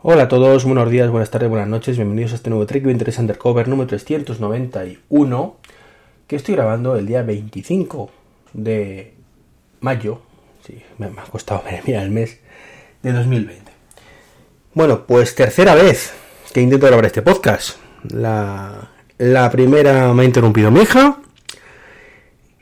Hola a todos, buenos días, buenas tardes, buenas noches, bienvenidos a este nuevo Trek 23 Undercover número 391 que estoy grabando el día 25 de mayo, sí, me ha costado el mes de 2020. Bueno, pues tercera vez que intento grabar este podcast. La, la primera me ha interrumpido mi hija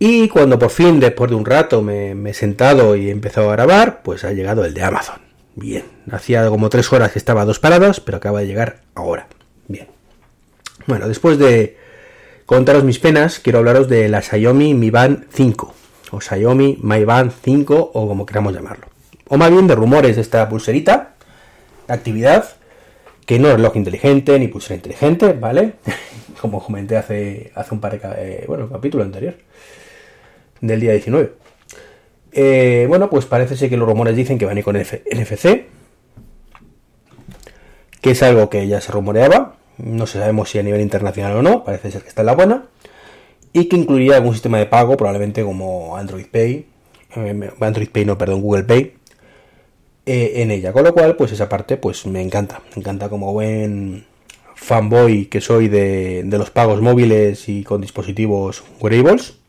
y cuando por fin, después de un rato, me, me he sentado y he empezado a grabar, pues ha llegado el de Amazon. Bien, hacía como tres horas que estaba a dos paradas, pero acaba de llegar ahora. Bien. Bueno, después de contaros mis penas, quiero hablaros de la Xiaomi Mi Band 5, o Xiaomi Mi Band 5, o como queramos llamarlo. O más bien de rumores de esta pulserita, actividad, que no es reloj inteligente ni pulsera inteligente, ¿vale? como comenté hace, hace un par de eh, bueno, capítulo anterior, del día 19. Eh, bueno, pues parece ser que los rumores dicen que van a ir con NFC, que es algo que ya se rumoreaba, no sabemos si a nivel internacional o no, parece ser que está en la buena, y que incluiría algún sistema de pago, probablemente como Android Pay, eh, Android Pay no, perdón, Google Pay, eh, en ella, con lo cual, pues esa parte, pues me encanta, me encanta como buen fanboy que soy de, de los pagos móviles y con dispositivos wearables,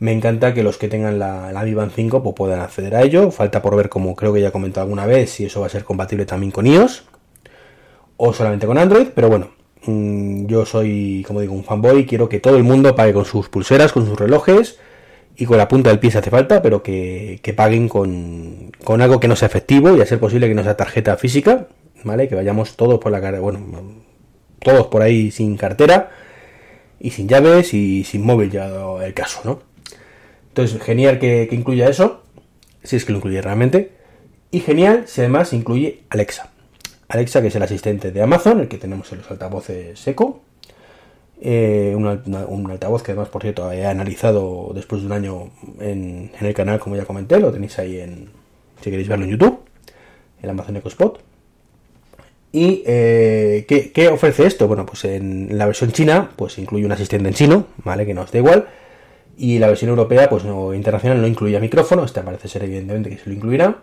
me encanta que los que tengan la, la Mi Band 5 pues, puedan acceder a ello. Falta por ver, como creo que ya he comentado alguna vez, si eso va a ser compatible también con iOS o solamente con Android. Pero bueno, mm, yo soy, como digo, un fanboy. Quiero que todo el mundo pague con sus pulseras, con sus relojes y con la punta del pie si hace falta, pero que, paguen con, con, algo que no sea efectivo y a ser posible que no sea tarjeta física, ¿vale? Que vayamos todos por la cara, bueno, todos por ahí sin cartera y sin llaves y sin móvil ya el caso, ¿no? Entonces, genial que, incluya eso, si es que lo incluye realmente. Y genial si además incluye Alexa. Alexa, que es el asistente de Amazon, el que tenemos en los altavoces seco. Eh, un, altavoz que además, por cierto, he analizado después de un año en, el canal, como ya comenté, lo tenéis ahí en, si queréis verlo en YouTube, el Amazon Echo Spot. ¿Y eh, ¿qué, ¿qué, ofrece esto? Bueno, pues en la versión china, pues incluye un asistente en chino, ¿vale? Que nos da igual y la versión europea, pues no, internacional, no incluye micrófono. Esta parece ser evidentemente que se lo incluirá.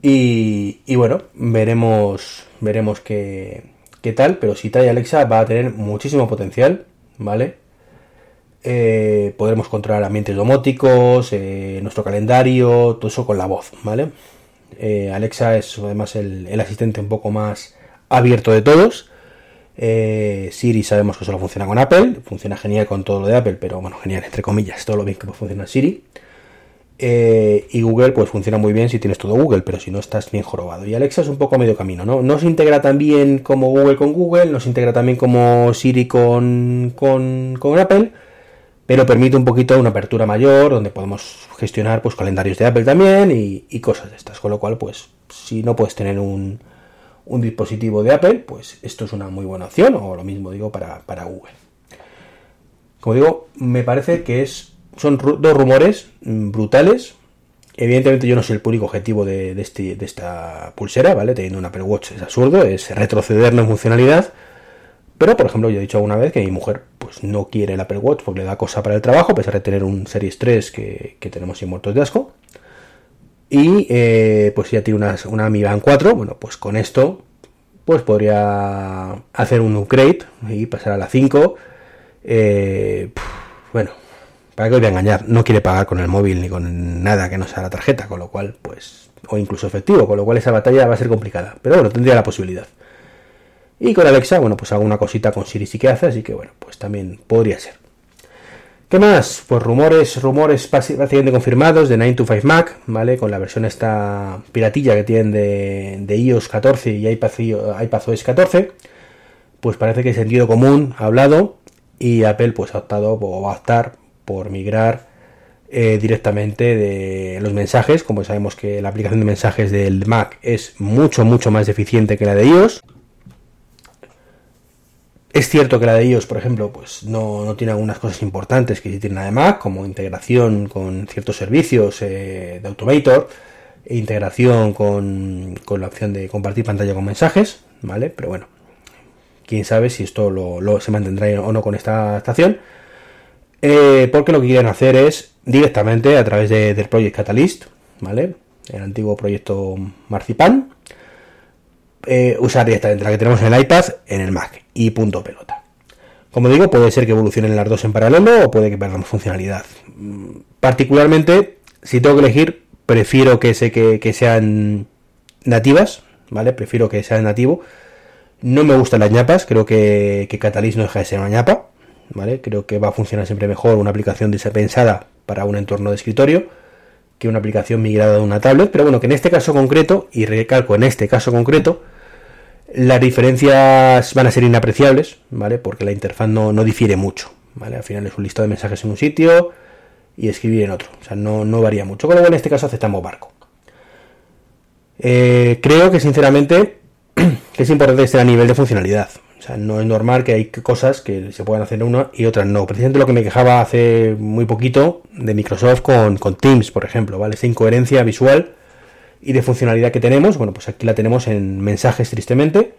Y, bueno, veremos, veremos qué, qué, tal. Pero si trae Alexa va a tener muchísimo potencial, ¿vale? Eh, podremos controlar ambientes domóticos, eh, nuestro calendario, todo eso con la voz, ¿vale? Eh, Alexa es además el asistente un poco más abierto de todos eh, Siri sabemos que solo funciona con Apple, funciona genial con todo lo de Apple, pero bueno, genial, entre comillas, todo lo bien que puede funcionar Siri. Eh, y Google pues funciona muy bien si tienes todo Google, pero si no estás bien jorobado. Y Alexa es un poco medio camino, ¿no? No se integra tan bien como Google con Google, no se integra también como Siri con, con, Apple, pero permite un poquito una apertura mayor donde podemos gestionar pues calendarios de Apple también y cosas de estas. Con lo cual, pues si no puedes tener un, un dispositivo de Apple, pues esto es una muy buena opción, o lo mismo digo para, Google. Como digo, me parece que es, son dos rumores mm, brutales. Evidentemente yo no soy el público objetivo de, este, de esta pulsera, ¿vale? Teniendo un Apple Watch es absurdo, es retroceder en funcionalidad. Pero, por ejemplo, yo he dicho alguna vez que mi mujer pues no quiere el Apple Watch porque le da cosa para el trabajo, a pesar de tener un Series 3 que, que tenemos sin muertos de asco. Y eh, pues ya tiene una, una Mi Band 4. Bueno, pues con esto pues podría hacer un upgrade y pasar a la 5. Eh, bueno, para que os voy a engañar, no quiere pagar con el móvil ni con nada que no sea la tarjeta, con lo cual, pues, o incluso efectivo, con lo cual esa batalla va a ser complicada. Pero bueno, tendría la posibilidad. Y con Alexa, bueno, pues alguna cosita con Siri sí que hace, así que bueno, pues también podría ser. ¿Qué más? Pues rumores, rumores prácticamente confirmados de 925 Mac, ¿vale? Con la versión esta piratilla que tienen de, iOS 14 y iPadOS 14. Pues parece que el sentido común ha hablado y Apple pues ha optado o va a optar por migrar eh, directamente de los mensajes. Como sabemos que la aplicación de mensajes del Mac es mucho, mucho más eficiente que la de iOS. Es cierto que la de ellos, por ejemplo, pues no, tiene algunas cosas importantes que sí tiene la de Mac, como integración con ciertos servicios eh, de Automator, e integración con, la opción de compartir pantalla con mensajes, ¿vale? Pero bueno, quién sabe si esto lo, se mantendrá o no con esta estación. Eh, porque lo que quieren hacer es directamente a través del Project Catalyst, ¿vale? El antiguo proyecto Marzipan, eh, usar directamente la que tenemos en el iPad en el Mac y punto pelota. Como digo, puede ser que evolucionen las dos en paralelo o puede que perdamos funcionalidad. Mm, particularmente, si tengo que elegir, prefiero que, sé que, sean nativas, ¿vale? Prefiero que sean nativo. No me gustan las ñapas, creo que, que Catalyst no deja de ser una ñapa, ¿vale? Creo que va a funcionar siempre mejor una aplicación pensada para un entorno de escritorio que una aplicación migrada de una tablet, pero bueno, que en este caso concreto, y recalco en este caso concreto, las diferencias van a ser inapreciables, ¿vale? Porque la interfaz no, difiere mucho, ¿vale? Al final es un listado de mensajes en un sitio y escribir en otro. O sea, no, no varía mucho. Con lo cual en este caso aceptamos barco. Eh, creo que sinceramente que es importante estar a nivel de funcionalidad. O sea, no es normal que hay cosas que se puedan hacer una y otras no. Precisamente lo que me quejaba hace muy poquito de Microsoft con, con Teams, por ejemplo, ¿vale? Esa incoherencia visual y de funcionalidad que tenemos, bueno, pues aquí la tenemos en mensajes tristemente.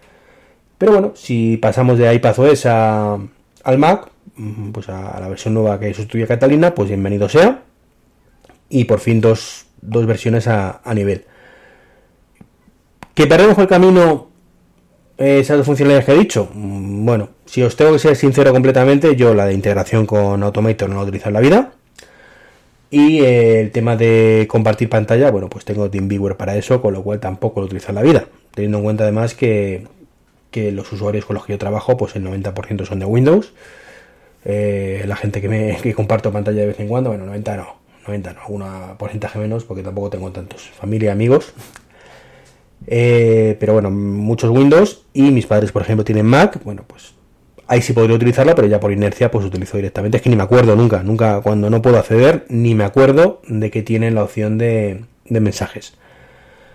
Pero bueno, si pasamos de iPadOS a, al Mac, mm, pues a, la versión nueva que sustituye a Catalina, pues bienvenido sea. Y por fin dos, versiones a, nivel. ¿Que perdemos el camino esas dos funcionalidades que he dicho? Mm, bueno, si os tengo que ser sincero completamente, yo la de integración con Automator no la utilizo en la vida. Y el tema de compartir pantalla, bueno, pues tengo TeamViewer para eso, con lo cual tampoco lo utilizo en la vida. Teniendo en cuenta además que, los usuarios con los que yo trabajo, pues el 90% son de Windows. Eh, la gente que me que comparto pantalla de vez en cuando, bueno, 90 no, 90 no, alguna porcentaje menos, porque tampoco tengo tantos. Familia, amigos. Eh, pero bueno, muchos Windows y mis padres, por ejemplo, tienen Mac. Bueno, pues ahí sí podría utilizarla, pero ya por inercia pues utilizo directamente. Es que ni me acuerdo nunca, nunca cuando no puedo acceder, ni me acuerdo de que tiene la opción de, mensajes.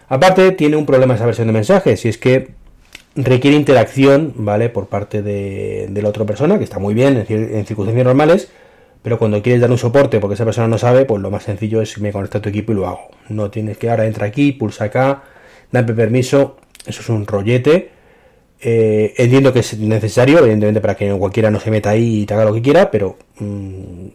Aparte, tiene un problema esa versión de mensajes, y es que requiere interacción, ¿vale? Por parte de, la otra persona, que está muy bien en, circunstancias normales, pero cuando quieres dar un soporte porque esa persona no sabe, pues lo más sencillo es me conecto a tu equipo y lo hago. No tienes que ahora entra aquí, pulsa acá, dame permiso, eso es un rollete eh, entiendo que es necesario, evidentemente, para que cualquiera no se meta ahí y te haga lo que quiera, pero mmm,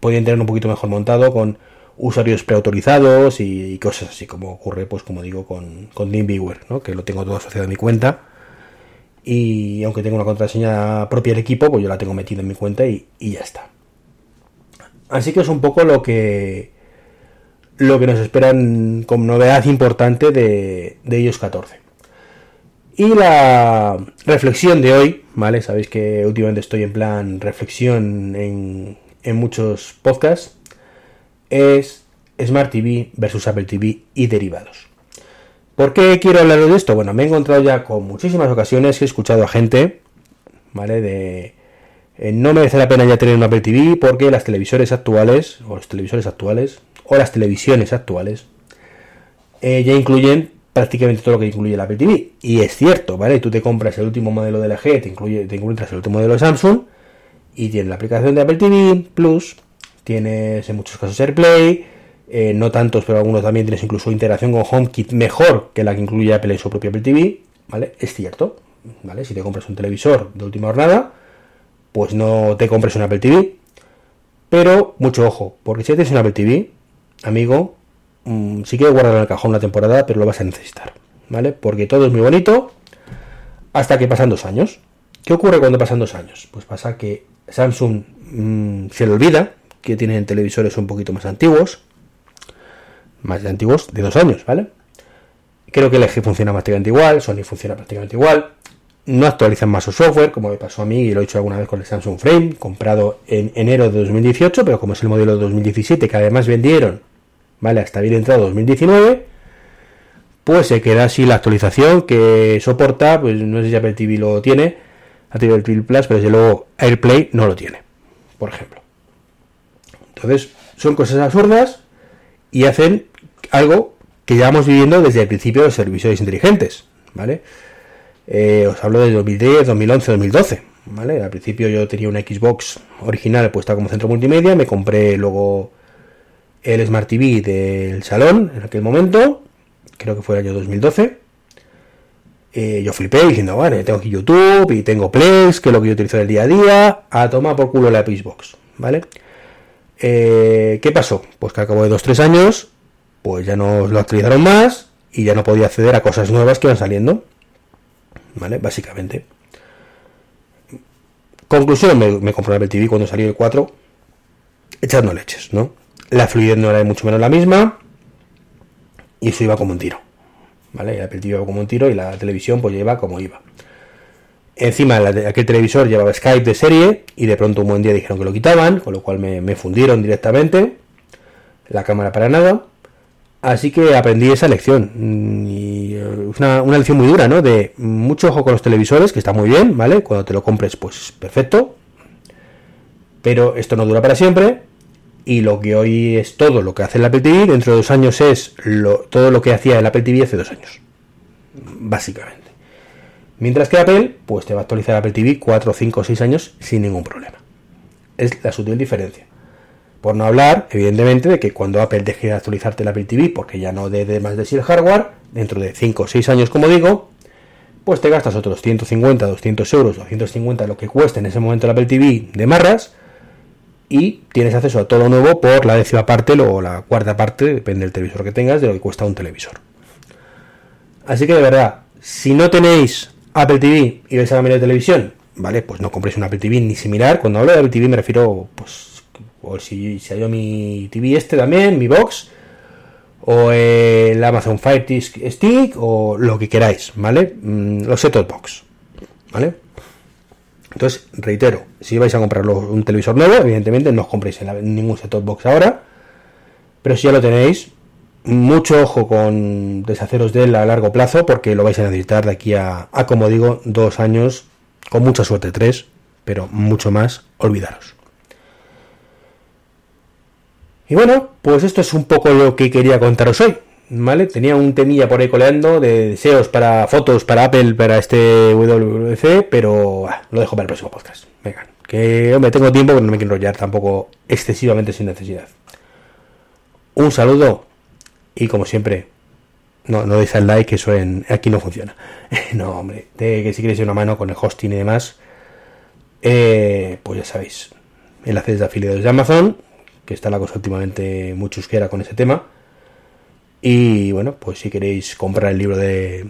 podrían tener un poquito mejor montado con usuarios preautorizados y, cosas así, como ocurre, pues como digo, con, con Viewer, ¿no? que lo tengo todo asociado a mi cuenta. Y aunque tengo una contraseña propia del equipo, pues yo la tengo metida en mi cuenta y, ya está. Así que es un poco lo que lo que nos esperan como novedad importante de, de iOS 14. Y la reflexión de hoy, ¿vale? Sabéis que últimamente estoy en plan reflexión en, muchos podcasts, es Smart TV versus Apple TV y derivados. ¿Por qué quiero hablar de esto? Bueno, me he encontrado ya con muchísimas ocasiones que he escuchado a gente, ¿vale? De eh, no merece la pena ya tener un Apple TV porque las televisores actuales, o los televisores actuales, o las televisiones actuales, eh, ya incluyen prácticamente todo lo que incluye la Apple TV. Y es cierto, ¿vale? Tú te compras el último modelo de LG, te, incluye, te encuentras el último modelo de Samsung y tienes la aplicación de Apple TV Plus, tienes en muchos casos AirPlay, eh, no tantos, pero algunos también tienes incluso integración con HomeKit mejor que la que incluye Apple en su propio Apple TV, ¿vale? Es cierto, ¿vale? Si te compras un televisor de última jornada, pues no te compres un Apple TV. Pero mucho ojo, porque si tienes un Apple TV, amigo, Mm, si quieres guardar en el cajón una temporada, pero lo vas a necesitar, ¿vale? Porque todo es muy bonito hasta que pasan dos años. ¿Qué ocurre cuando pasan dos años? Pues pasa que Samsung mm, se le olvida que tienen televisores un poquito más antiguos, más de antiguos, de dos años, ¿vale? Creo que el LG funciona prácticamente igual, Sony funciona prácticamente igual. No actualizan más su software, como me pasó a mí y lo he hecho alguna vez con el Samsung Frame, comprado en enero de 2018, pero como es el modelo de 2017 que además vendieron ¿vale? Hasta bien entrado 2019, pues se queda así la actualización que soporta, pues no sé si Apple TV lo tiene, Apple TV Plus, pero desde luego AirPlay no lo tiene, por ejemplo. Entonces, son cosas absurdas y hacen algo que llevamos viviendo desde el principio de los servicios inteligentes, ¿vale? Eh, os hablo de 2010, 2011, 2012, ¿vale? Al principio yo tenía una Xbox original puesta como centro multimedia, me compré luego el Smart TV del salón en aquel momento, creo que fue el año 2012. Eh, yo flipé diciendo, bueno, tengo aquí YouTube y tengo Plex, que es lo que yo utilizo el día a día, a tomar por culo la Xbox, ¿vale? Eh, ¿Qué pasó? Pues que al cabo de 2-3 años, pues ya no lo actualizaron más y ya no podía acceder a cosas nuevas que iban saliendo. ¿vale? Básicamente. Conclusión, me, me compré el TV cuando salió el 4, echando leches, ¿no? La fluidez no era mucho menos la misma, y eso iba como un tiro, ¿vale? El Apple TV iba como un tiro y la televisión pues iba como iba. Encima aquel televisor llevaba Skype de serie y de pronto un buen día dijeron que lo quitaban, con lo cual me, fundieron directamente. La cámara para nada. Así que aprendí esa lección. Mm, y eh, una, una lección muy dura, ¿no? De mucho ojo con los televisores, que está muy bien, ¿vale? Cuando te lo compres, pues perfecto. Pero esto no dura para siempre. Y lo que hoy es todo lo que hace el Apple TV, dentro de dos años es todo lo que hacía el Apple TV hace dos años. Básicamente. Mientras que Apple, pues te va a actualizar Apple TV 4, 5, 6 años sin ningún problema. Es la sutil diferencia. Por no hablar, evidentemente, de que cuando Apple deje de actualizarte el Apple TV, porque ya no dé más de sí el hardware, dentro de 5 o 6 años, como digo, pues te gastas otros 150, 200 euros, 250, lo que cueste en ese momento el Apple TV de marras, y tienes acceso a todo nuevo por la décima parte o la cuarta parte, depende del televisor que tengas, de lo que cuesta un televisor. Así que de verdad, si no tenéis Apple TV y vais a cambiar de televisión, ¿vale? Pues no compréis un Apple TV ni similar. Cuando hablo de Apple TV me refiero, pues, o si, hay mi TV este también, mi box, o el Amazon Fire Stick, o lo que queráis, ¿vale? Mm, los set box, ¿vale? Entonces, reitero, si vais a comprar un televisor nuevo, evidentemente no os compréis ningún set box ahora, pero si ya lo tenéis, mucho ojo con deshaceros de él a largo plazo porque lo vais a necesitar de aquí a, como digo, dos años, con mucha suerte tres, pero mucho más, olvidaros. Y bueno, pues esto es un poco lo que quería contaros hoy. ¿Vale? Tenía un temilla por ahí coleando de deseos para fotos para Apple para este WWC, pero ah, lo dejo para el próximo podcast. Venga, que me tengo tiempo, pero no me quiero enrollar tampoco excesivamente sin necesidad. Un saludo y como siempre, no, no deis el like, que eso en, aquí no funciona. no, hombre, que si queréis una mano con el hosting y demás, eh, pues ya sabéis, enlaces de afiliados de Amazon, que está la cosa últimamente muy chusquera con ese tema. Y bueno, pues si queréis comprar el libro de.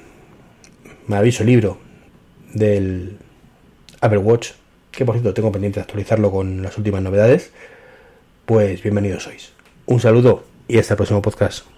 Me aviso, el libro del Apple Watch, que por cierto tengo pendiente de actualizarlo con las últimas novedades, pues bienvenidos sois. Un saludo y hasta el próximo podcast.